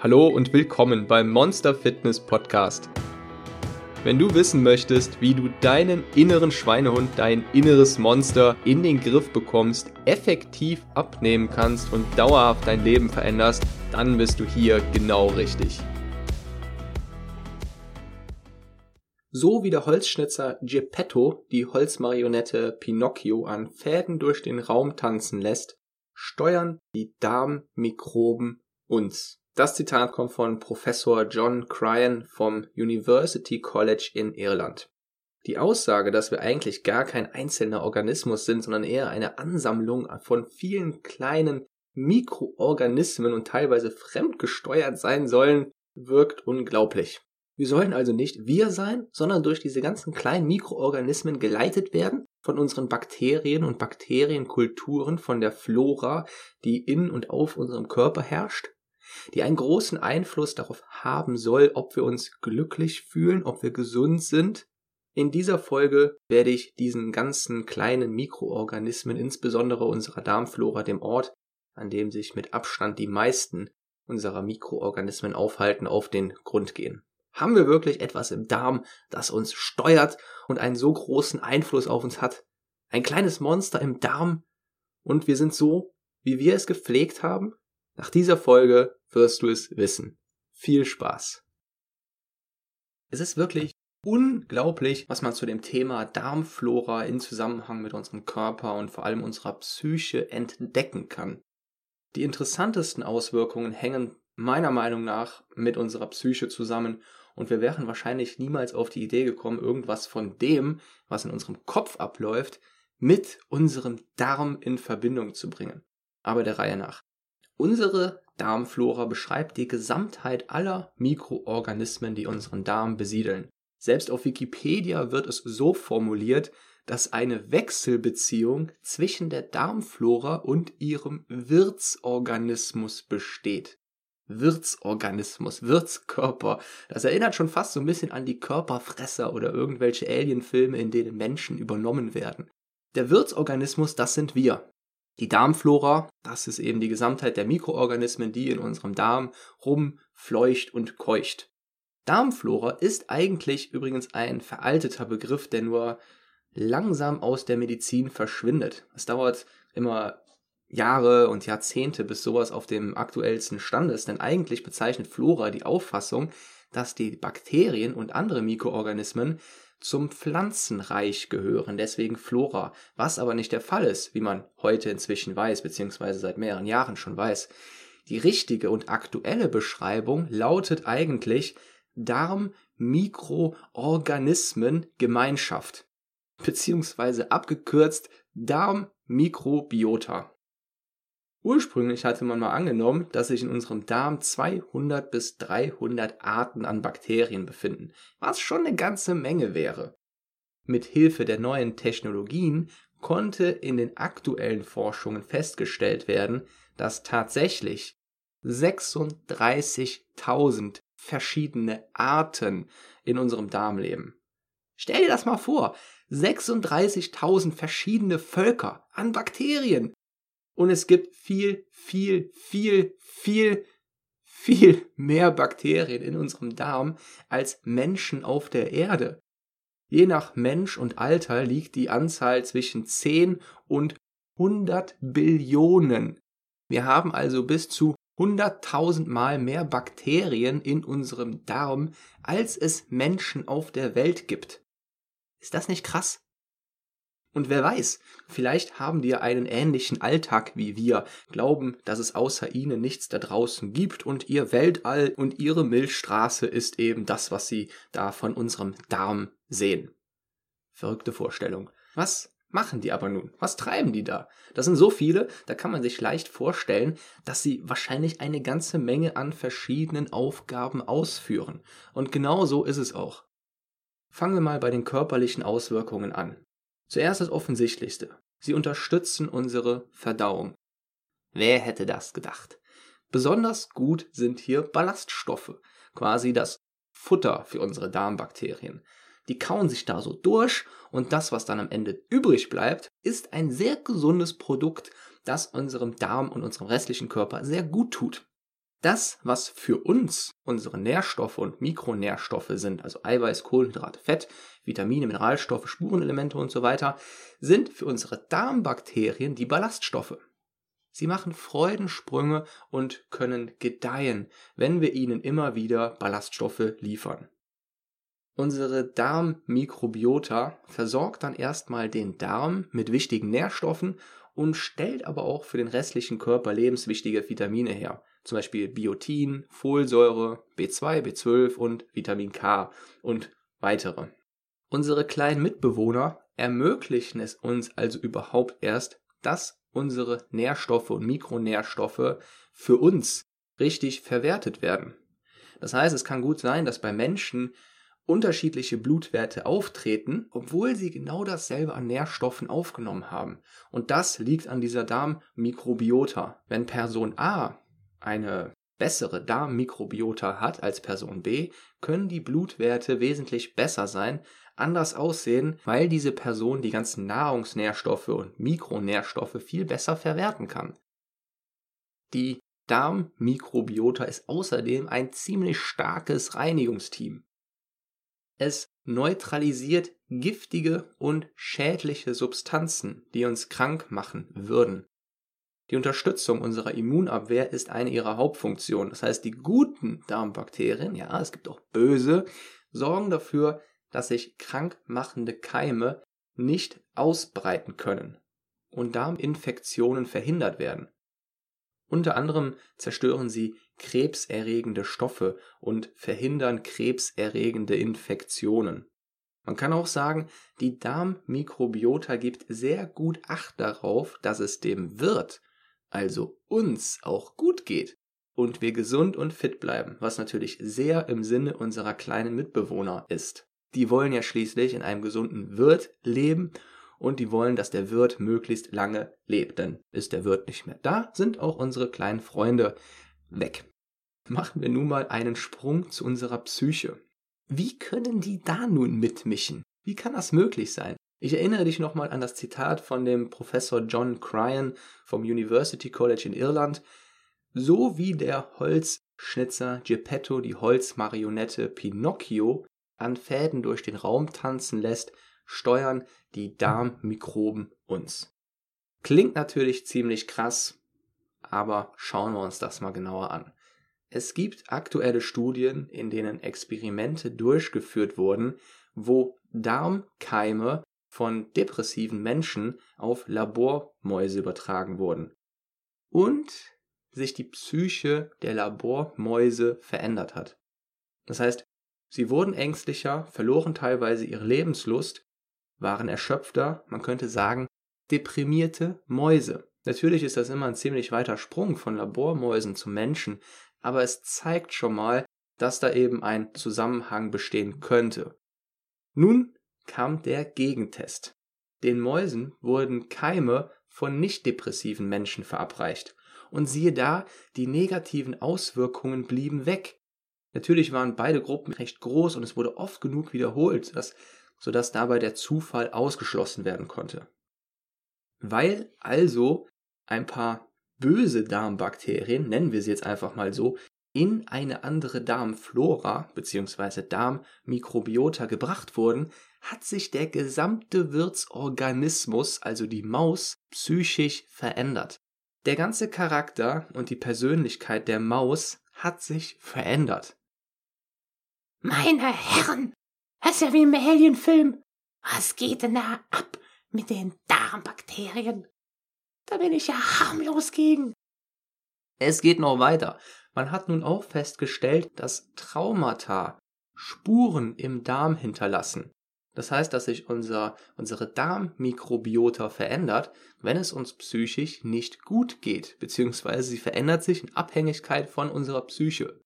Hallo und willkommen beim Monster Fitness Podcast. Wenn du wissen möchtest, wie du deinen inneren Schweinehund, dein inneres Monster in den Griff bekommst, effektiv abnehmen kannst und dauerhaft dein Leben veränderst, dann bist du hier genau richtig. So wie der Holzschnitzer Geppetto die Holzmarionette Pinocchio an Fäden durch den Raum tanzen lässt, steuern die Darmmikroben uns. Das Zitat kommt von Professor John Cryan vom University College in Irland. Die Aussage, dass wir eigentlich gar kein einzelner Organismus sind, sondern eher eine Ansammlung von vielen kleinen Mikroorganismen und teilweise fremdgesteuert sein sollen, wirkt unglaublich. Wir sollen also nicht wir sein, sondern durch diese ganzen kleinen Mikroorganismen geleitet werden von unseren Bakterien und Bakterienkulturen, von der Flora, die in und auf unserem Körper herrscht die einen großen Einfluss darauf haben soll, ob wir uns glücklich fühlen, ob wir gesund sind. In dieser Folge werde ich diesen ganzen kleinen Mikroorganismen, insbesondere unserer Darmflora, dem Ort, an dem sich mit Abstand die meisten unserer Mikroorganismen aufhalten, auf den Grund gehen. Haben wir wirklich etwas im Darm, das uns steuert und einen so großen Einfluss auf uns hat? Ein kleines Monster im Darm und wir sind so, wie wir es gepflegt haben? Nach dieser Folge wirst du es wissen. Viel Spaß. Es ist wirklich unglaublich, was man zu dem Thema Darmflora in Zusammenhang mit unserem Körper und vor allem unserer Psyche entdecken kann. Die interessantesten Auswirkungen hängen meiner Meinung nach mit unserer Psyche zusammen und wir wären wahrscheinlich niemals auf die Idee gekommen, irgendwas von dem, was in unserem Kopf abläuft, mit unserem Darm in Verbindung zu bringen. Aber der Reihe nach. Unsere Darmflora beschreibt die Gesamtheit aller Mikroorganismen, die unseren Darm besiedeln. Selbst auf Wikipedia wird es so formuliert, dass eine Wechselbeziehung zwischen der Darmflora und ihrem Wirtsorganismus besteht. Wirtsorganismus, Wirtskörper. Das erinnert schon fast so ein bisschen an die Körperfresser oder irgendwelche Alienfilme, in denen Menschen übernommen werden. Der Wirtsorganismus, das sind wir. Die Darmflora, das ist eben die Gesamtheit der Mikroorganismen, die in unserem Darm rumfleucht und keucht. Darmflora ist eigentlich übrigens ein veralteter Begriff, der nur langsam aus der Medizin verschwindet. Es dauert immer Jahre und Jahrzehnte, bis sowas auf dem aktuellsten Stand ist, denn eigentlich bezeichnet Flora die Auffassung, dass die Bakterien und andere Mikroorganismen zum Pflanzenreich gehören, deswegen Flora, was aber nicht der Fall ist, wie man heute inzwischen weiß, beziehungsweise seit mehreren Jahren schon weiß. Die richtige und aktuelle Beschreibung lautet eigentlich Darm-Mikroorganismen-Gemeinschaft, beziehungsweise abgekürzt Darm-Mikrobiota. Ursprünglich hatte man mal angenommen, dass sich in unserem Darm 200 bis 300 Arten an Bakterien befinden, was schon eine ganze Menge wäre. Mit Hilfe der neuen Technologien konnte in den aktuellen Forschungen festgestellt werden, dass tatsächlich 36.000 verschiedene Arten in unserem Darm leben. Stell dir das mal vor, 36.000 verschiedene Völker an Bakterien. Und es gibt viel, viel, viel, viel, viel mehr Bakterien in unserem Darm als Menschen auf der Erde. Je nach Mensch und Alter liegt die Anzahl zwischen 10 und 100 Billionen. Wir haben also bis zu 100.000 Mal mehr Bakterien in unserem Darm, als es Menschen auf der Welt gibt. Ist das nicht krass? Und wer weiß, vielleicht haben die einen ähnlichen Alltag wie wir, glauben, dass es außer ihnen nichts da draußen gibt und ihr Weltall und ihre Milchstraße ist eben das, was sie da von unserem Darm sehen. Verrückte Vorstellung. Was machen die aber nun? Was treiben die da? Das sind so viele, da kann man sich leicht vorstellen, dass sie wahrscheinlich eine ganze Menge an verschiedenen Aufgaben ausführen. Und genau so ist es auch. Fangen wir mal bei den körperlichen Auswirkungen an. Zuerst das Offensichtlichste. Sie unterstützen unsere Verdauung. Wer hätte das gedacht? Besonders gut sind hier Ballaststoffe, quasi das Futter für unsere Darmbakterien. Die kauen sich da so durch und das, was dann am Ende übrig bleibt, ist ein sehr gesundes Produkt, das unserem Darm und unserem restlichen Körper sehr gut tut. Das, was für uns unsere Nährstoffe und Mikronährstoffe sind, also Eiweiß, Kohlenhydrate, Fett, Vitamine, Mineralstoffe, Spurenelemente und so weiter, sind für unsere Darmbakterien die Ballaststoffe. Sie machen Freudensprünge und können gedeihen, wenn wir ihnen immer wieder Ballaststoffe liefern. Unsere Darmmikrobiota versorgt dann erstmal den Darm mit wichtigen Nährstoffen und stellt aber auch für den restlichen Körper lebenswichtige Vitamine her zum Beispiel Biotin, Folsäure, B2, B12 und Vitamin K und weitere. Unsere kleinen Mitbewohner ermöglichen es uns also überhaupt erst, dass unsere Nährstoffe und Mikronährstoffe für uns richtig verwertet werden. Das heißt, es kann gut sein, dass bei Menschen unterschiedliche Blutwerte auftreten, obwohl sie genau dasselbe an Nährstoffen aufgenommen haben. Und das liegt an dieser Darmmikrobiota. Wenn Person A eine bessere Darmmikrobiota hat als Person B, können die Blutwerte wesentlich besser sein, anders aussehen, weil diese Person die ganzen Nahrungsnährstoffe und Mikronährstoffe viel besser verwerten kann. Die Darmmikrobiota ist außerdem ein ziemlich starkes Reinigungsteam. Es neutralisiert giftige und schädliche Substanzen, die uns krank machen würden. Die Unterstützung unserer Immunabwehr ist eine ihrer Hauptfunktionen. Das heißt, die guten Darmbakterien, ja, es gibt auch böse, sorgen dafür, dass sich krankmachende Keime nicht ausbreiten können und Darminfektionen verhindert werden. Unter anderem zerstören sie krebserregende Stoffe und verhindern krebserregende Infektionen. Man kann auch sagen, die Darmmikrobiota gibt sehr gut Acht darauf, dass es dem Wirt also uns auch gut geht und wir gesund und fit bleiben, was natürlich sehr im Sinne unserer kleinen Mitbewohner ist. Die wollen ja schließlich in einem gesunden Wirt leben und die wollen, dass der Wirt möglichst lange lebt. Denn ist der Wirt nicht mehr da, sind auch unsere kleinen Freunde weg. Machen wir nun mal einen Sprung zu unserer Psyche. Wie können die da nun mitmischen? Wie kann das möglich sein? Ich erinnere dich nochmal an das Zitat von dem Professor John Cryan vom University College in Irland. So wie der Holzschnitzer Geppetto die Holzmarionette Pinocchio an Fäden durch den Raum tanzen lässt, steuern die Darmmikroben uns. Klingt natürlich ziemlich krass, aber schauen wir uns das mal genauer an. Es gibt aktuelle Studien, in denen Experimente durchgeführt wurden, wo Darmkeime von depressiven Menschen auf Labormäuse übertragen wurden und sich die Psyche der Labormäuse verändert hat. Das heißt, sie wurden ängstlicher, verloren teilweise ihre Lebenslust, waren erschöpfter, man könnte sagen, deprimierte Mäuse. Natürlich ist das immer ein ziemlich weiter Sprung von Labormäusen zu Menschen, aber es zeigt schon mal, dass da eben ein Zusammenhang bestehen könnte. Nun kam der Gegentest. Den Mäusen wurden Keime von nicht depressiven Menschen verabreicht. Und siehe da, die negativen Auswirkungen blieben weg. Natürlich waren beide Gruppen recht groß und es wurde oft genug wiederholt, dass, sodass dabei der Zufall ausgeschlossen werden konnte. Weil also ein paar böse Darmbakterien, nennen wir sie jetzt einfach mal so, in eine andere Darmflora bzw. Darmmikrobiota gebracht wurden, hat sich der gesamte Wirtsorganismus, also die Maus, psychisch verändert. Der ganze Charakter und die Persönlichkeit der Maus hat sich verändert. Meine Herren, das ist ja wie im Alien-Film. Was geht denn da ab mit den Darmbakterien? Da bin ich ja harmlos gegen. Es geht noch weiter. Man hat nun auch festgestellt, dass Traumata Spuren im Darm hinterlassen. Das heißt, dass sich unser, unsere Darmmikrobiota verändert, wenn es uns psychisch nicht gut geht, beziehungsweise sie verändert sich in Abhängigkeit von unserer Psyche.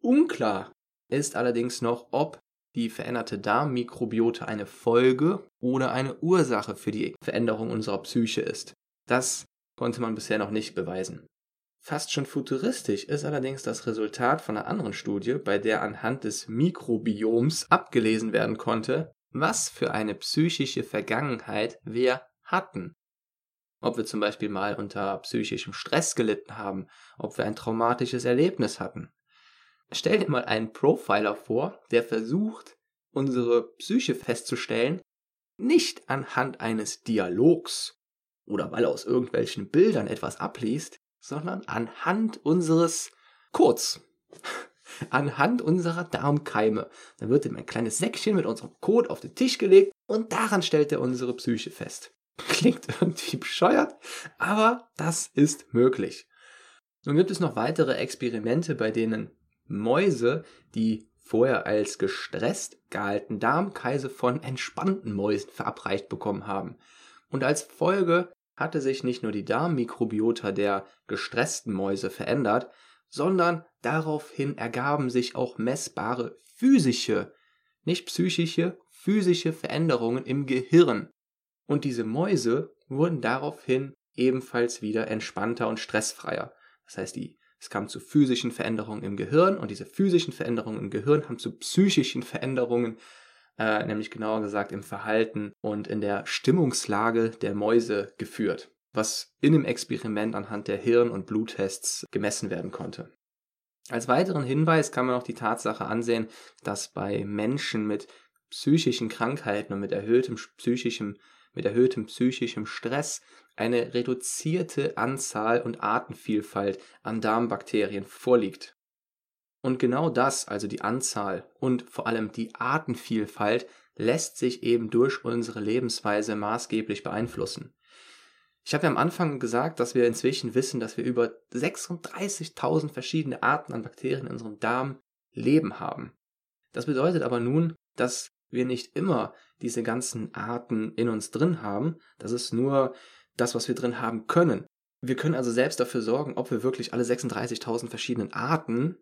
Unklar ist allerdings noch, ob die veränderte Darmmikrobiota eine Folge oder eine Ursache für die Veränderung unserer Psyche ist. Das konnte man bisher noch nicht beweisen. Fast schon futuristisch ist allerdings das Resultat von einer anderen Studie, bei der anhand des Mikrobioms abgelesen werden konnte, was für eine psychische Vergangenheit wir hatten. ob wir zum Beispiel mal unter psychischem Stress gelitten haben, ob wir ein traumatisches Erlebnis hatten. Stell dir mal einen Profiler vor, der versucht, unsere Psyche festzustellen, nicht anhand eines Dialogs oder weil er aus irgendwelchen Bildern etwas abliest, sondern anhand unseres Codes, anhand unserer Darmkeime. Dann wird ihm ein kleines Säckchen mit unserem Code auf den Tisch gelegt und daran stellt er unsere Psyche fest. Klingt irgendwie bescheuert, aber das ist möglich. Nun gibt es noch weitere Experimente, bei denen Mäuse, die vorher als gestresst gehalten Darmkreise von entspannten Mäusen verabreicht bekommen haben. Und als Folge hatte sich nicht nur die Darmmikrobiota der gestressten Mäuse verändert, sondern daraufhin ergaben sich auch messbare physische, nicht psychische, physische Veränderungen im Gehirn. Und diese Mäuse wurden daraufhin ebenfalls wieder entspannter und stressfreier. Das heißt, die es kam zu physischen Veränderungen im Gehirn und diese physischen Veränderungen im Gehirn haben zu psychischen Veränderungen, äh, nämlich genauer gesagt im Verhalten und in der Stimmungslage der Mäuse geführt, was in dem Experiment anhand der Hirn- und Bluttests gemessen werden konnte. Als weiteren Hinweis kann man auch die Tatsache ansehen, dass bei Menschen mit psychischen Krankheiten und mit erhöhtem psychischem mit erhöhtem psychischem Stress eine reduzierte Anzahl und Artenvielfalt an Darmbakterien vorliegt. Und genau das, also die Anzahl und vor allem die Artenvielfalt, lässt sich eben durch unsere Lebensweise maßgeblich beeinflussen. Ich habe ja am Anfang gesagt, dass wir inzwischen wissen, dass wir über 36.000 verschiedene Arten an Bakterien in unserem Darm leben haben. Das bedeutet aber nun, dass wir nicht immer diese ganzen Arten in uns drin haben. Das ist nur das, was wir drin haben können. Wir können also selbst dafür sorgen, ob wir wirklich alle 36.000 verschiedenen Arten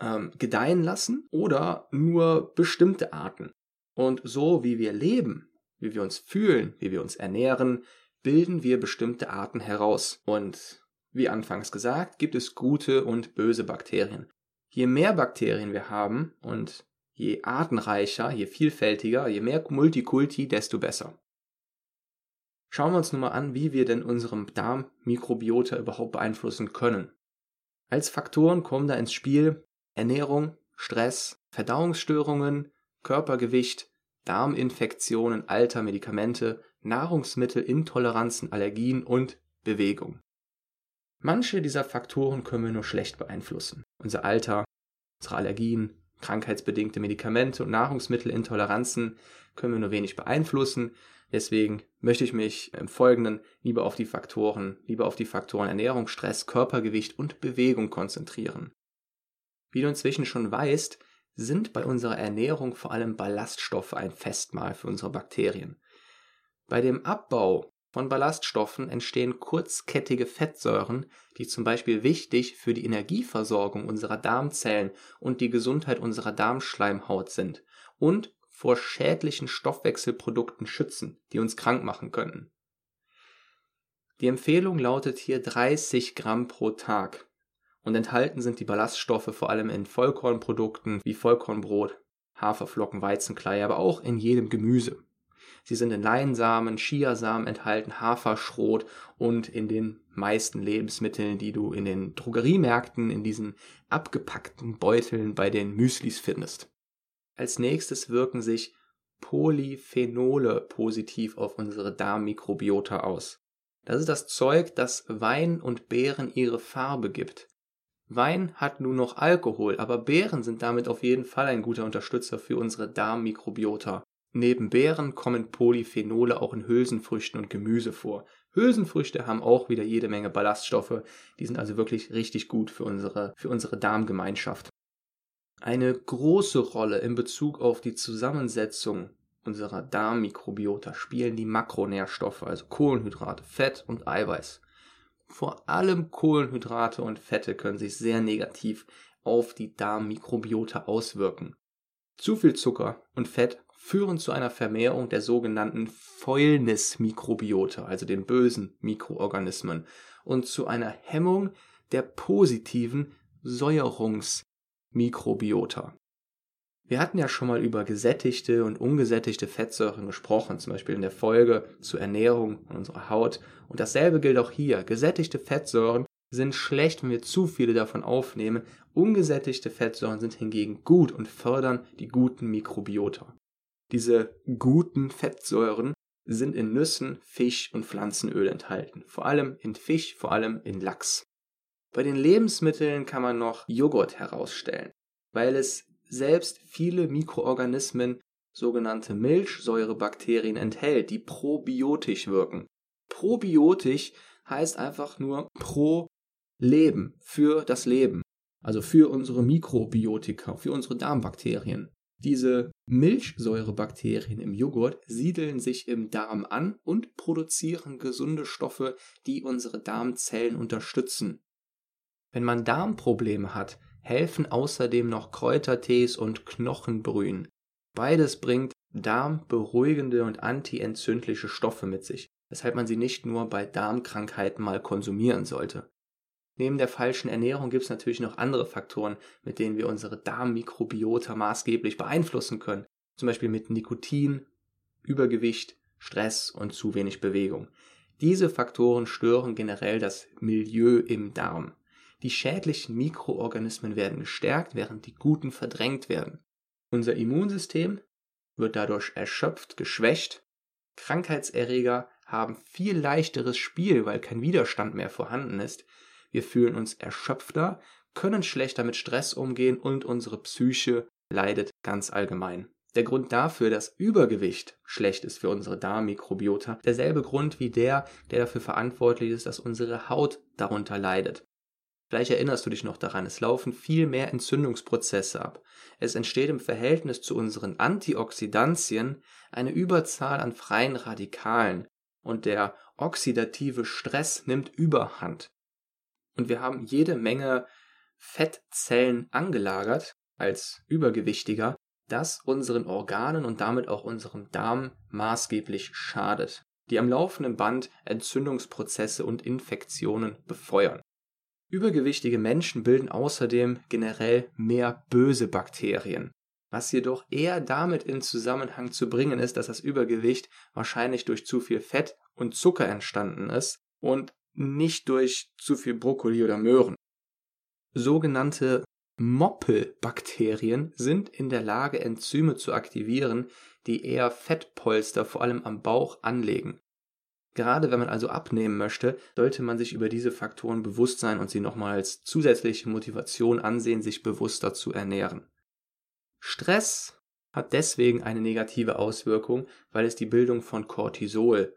ähm, gedeihen lassen oder nur bestimmte Arten. Und so wie wir leben, wie wir uns fühlen, wie wir uns ernähren, bilden wir bestimmte Arten heraus. Und wie anfangs gesagt, gibt es gute und böse Bakterien. Je mehr Bakterien wir haben und je artenreicher, je vielfältiger, je mehr Multikulti, desto besser. Schauen wir uns nun mal an, wie wir denn unserem Darmmikrobiota überhaupt beeinflussen können. Als Faktoren kommen da ins Spiel Ernährung, Stress, Verdauungsstörungen, Körpergewicht, Darminfektionen, Alter, Medikamente, Nahrungsmittelintoleranzen, Allergien und Bewegung. Manche dieser Faktoren können wir nur schlecht beeinflussen. Unser Alter, unsere Allergien, krankheitsbedingte Medikamente und Nahrungsmittelintoleranzen können wir nur wenig beeinflussen. Deswegen möchte ich mich im Folgenden lieber auf die Faktoren, lieber auf die Faktoren Ernährung, Stress, Körpergewicht und Bewegung konzentrieren. Wie du inzwischen schon weißt, sind bei unserer Ernährung vor allem Ballaststoffe ein Festmahl für unsere Bakterien. Bei dem Abbau von Ballaststoffen entstehen kurzkettige Fettsäuren, die zum Beispiel wichtig für die Energieversorgung unserer Darmzellen und die Gesundheit unserer Darmschleimhaut sind und vor schädlichen Stoffwechselprodukten schützen, die uns krank machen könnten. Die Empfehlung lautet hier 30 Gramm pro Tag und enthalten sind die Ballaststoffe vor allem in Vollkornprodukten wie Vollkornbrot, Haferflocken, Weizenklei, aber auch in jedem Gemüse. Sie sind in Leinsamen, Chiasamen enthalten, Haferschrot und in den meisten Lebensmitteln, die du in den Drogeriemärkten, in diesen abgepackten Beuteln bei den Müslis findest. Als nächstes wirken sich Polyphenole positiv auf unsere Darmmikrobiota aus. Das ist das Zeug, das Wein und Beeren ihre Farbe gibt. Wein hat nun noch Alkohol, aber Beeren sind damit auf jeden Fall ein guter Unterstützer für unsere Darmmikrobiota. Neben Beeren kommen Polyphenole auch in Hülsenfrüchten und Gemüse vor. Hülsenfrüchte haben auch wieder jede Menge Ballaststoffe, die sind also wirklich richtig gut für unsere, für unsere Darmgemeinschaft. Eine große Rolle in Bezug auf die Zusammensetzung unserer Darmmikrobiota spielen die Makronährstoffe, also Kohlenhydrate, Fett und Eiweiß. Vor allem Kohlenhydrate und Fette können sich sehr negativ auf die Darmmikrobiota auswirken. Zu viel Zucker und Fett führen zu einer Vermehrung der sogenannten Fäulnismikrobiota, also den bösen Mikroorganismen, und zu einer Hemmung der positiven Säuerungsmikrobiota. Wir hatten ja schon mal über gesättigte und ungesättigte Fettsäuren gesprochen, zum Beispiel in der Folge zur Ernährung unserer Haut. Und dasselbe gilt auch hier. Gesättigte Fettsäuren sind schlecht, wenn wir zu viele davon aufnehmen. Ungesättigte Fettsäuren sind hingegen gut und fördern die guten Mikrobiota. Diese guten Fettsäuren sind in Nüssen, Fisch und Pflanzenöl enthalten. Vor allem in Fisch, vor allem in Lachs. Bei den Lebensmitteln kann man noch Joghurt herausstellen, weil es selbst viele Mikroorganismen, sogenannte Milchsäurebakterien enthält, die probiotisch wirken. Probiotisch heißt einfach nur pro Leben, für das Leben, also für unsere Mikrobiotika, für unsere Darmbakterien. Diese Milchsäurebakterien im Joghurt siedeln sich im Darm an und produzieren gesunde Stoffe, die unsere Darmzellen unterstützen. Wenn man Darmprobleme hat, helfen außerdem noch Kräutertees und Knochenbrühen. Beides bringt darmberuhigende und antientzündliche Stoffe mit sich, weshalb man sie nicht nur bei Darmkrankheiten mal konsumieren sollte. Neben der falschen Ernährung gibt es natürlich noch andere Faktoren, mit denen wir unsere Darmmikrobiota maßgeblich beeinflussen können. Zum Beispiel mit Nikotin, Übergewicht, Stress und zu wenig Bewegung. Diese Faktoren stören generell das Milieu im Darm. Die schädlichen Mikroorganismen werden gestärkt, während die guten verdrängt werden. Unser Immunsystem wird dadurch erschöpft, geschwächt. Krankheitserreger haben viel leichteres Spiel, weil kein Widerstand mehr vorhanden ist wir fühlen uns erschöpfter, können schlechter mit Stress umgehen und unsere Psyche leidet ganz allgemein. Der Grund dafür, dass Übergewicht schlecht ist für unsere Darmmikrobiota, derselbe Grund wie der, der dafür verantwortlich ist, dass unsere Haut darunter leidet. Vielleicht erinnerst du dich noch daran, es laufen viel mehr Entzündungsprozesse ab. Es entsteht im Verhältnis zu unseren Antioxidantien eine Überzahl an freien Radikalen und der oxidative Stress nimmt überhand und wir haben jede Menge Fettzellen angelagert als Übergewichtiger, das unseren Organen und damit auch unserem Darm maßgeblich schadet, die am laufenden Band Entzündungsprozesse und Infektionen befeuern. Übergewichtige Menschen bilden außerdem generell mehr böse Bakterien, was jedoch eher damit in Zusammenhang zu bringen ist, dass das Übergewicht wahrscheinlich durch zu viel Fett und Zucker entstanden ist und nicht durch zu viel Brokkoli oder Möhren. Sogenannte Moppelbakterien sind in der Lage, Enzyme zu aktivieren, die eher Fettpolster vor allem am Bauch anlegen. Gerade wenn man also abnehmen möchte, sollte man sich über diese Faktoren bewusst sein und sie nochmal als zusätzliche Motivation ansehen, sich bewusster zu ernähren. Stress hat deswegen eine negative Auswirkung, weil es die Bildung von Cortisol,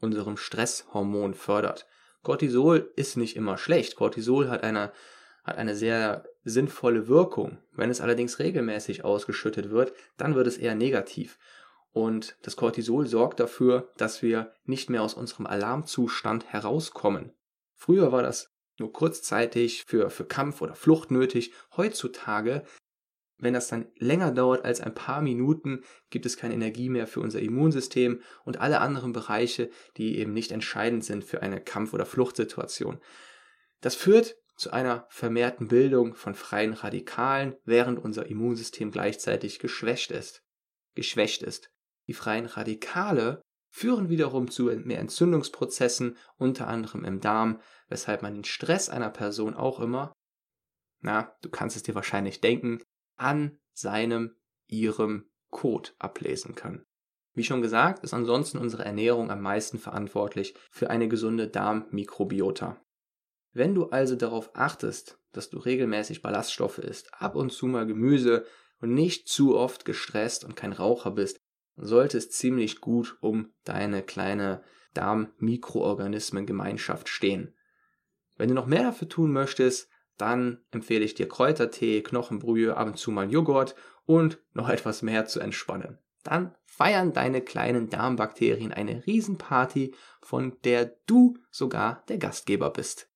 unserem Stresshormon fördert. Cortisol ist nicht immer schlecht. Cortisol hat eine, hat eine sehr sinnvolle Wirkung. Wenn es allerdings regelmäßig ausgeschüttet wird, dann wird es eher negativ. Und das Cortisol sorgt dafür, dass wir nicht mehr aus unserem Alarmzustand herauskommen. Früher war das nur kurzzeitig für, für Kampf oder Flucht nötig. Heutzutage wenn das dann länger dauert als ein paar Minuten, gibt es keine Energie mehr für unser Immunsystem und alle anderen Bereiche, die eben nicht entscheidend sind für eine Kampf- oder Fluchtsituation. Das führt zu einer vermehrten Bildung von freien Radikalen, während unser Immunsystem gleichzeitig geschwächt ist. Geschwächt ist. Die freien Radikale führen wiederum zu mehr Entzündungsprozessen, unter anderem im Darm, weshalb man den Stress einer Person auch immer, na, du kannst es dir wahrscheinlich denken, an seinem, ihrem Code ablesen kann. Wie schon gesagt, ist ansonsten unsere Ernährung am meisten verantwortlich für eine gesunde Darmmikrobiota. Wenn du also darauf achtest, dass du regelmäßig Ballaststoffe isst, ab und zu mal Gemüse und nicht zu oft gestresst und kein Raucher bist, sollte es ziemlich gut um deine kleine Darmmikroorganismengemeinschaft stehen. Wenn du noch mehr dafür tun möchtest, dann empfehle ich dir Kräutertee, Knochenbrühe, ab und zu mal Joghurt und noch etwas mehr zu entspannen. Dann feiern deine kleinen Darmbakterien eine Riesenparty, von der du sogar der Gastgeber bist.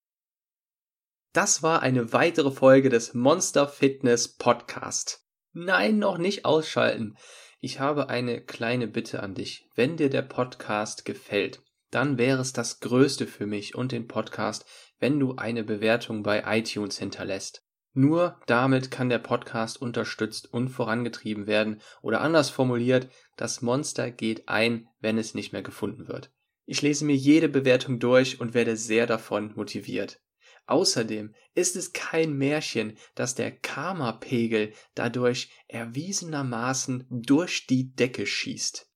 Das war eine weitere Folge des Monster Fitness Podcast. Nein, noch nicht ausschalten. Ich habe eine kleine Bitte an dich. Wenn dir der Podcast gefällt, dann wäre es das Größte für mich und den Podcast, wenn du eine Bewertung bei iTunes hinterlässt. Nur damit kann der Podcast unterstützt und vorangetrieben werden oder anders formuliert, das Monster geht ein, wenn es nicht mehr gefunden wird. Ich lese mir jede Bewertung durch und werde sehr davon motiviert. Außerdem ist es kein Märchen, dass der Karma-Pegel dadurch erwiesenermaßen durch die Decke schießt.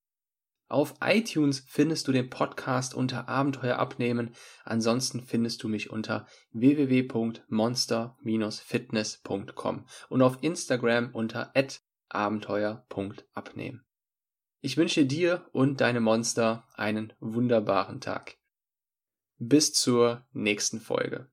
Auf iTunes findest du den Podcast unter Abenteuer abnehmen. Ansonsten findest du mich unter www.monster-fitness.com und auf Instagram unter abenteuer.abnehmen. Ich wünsche dir und deine Monster einen wunderbaren Tag. Bis zur nächsten Folge.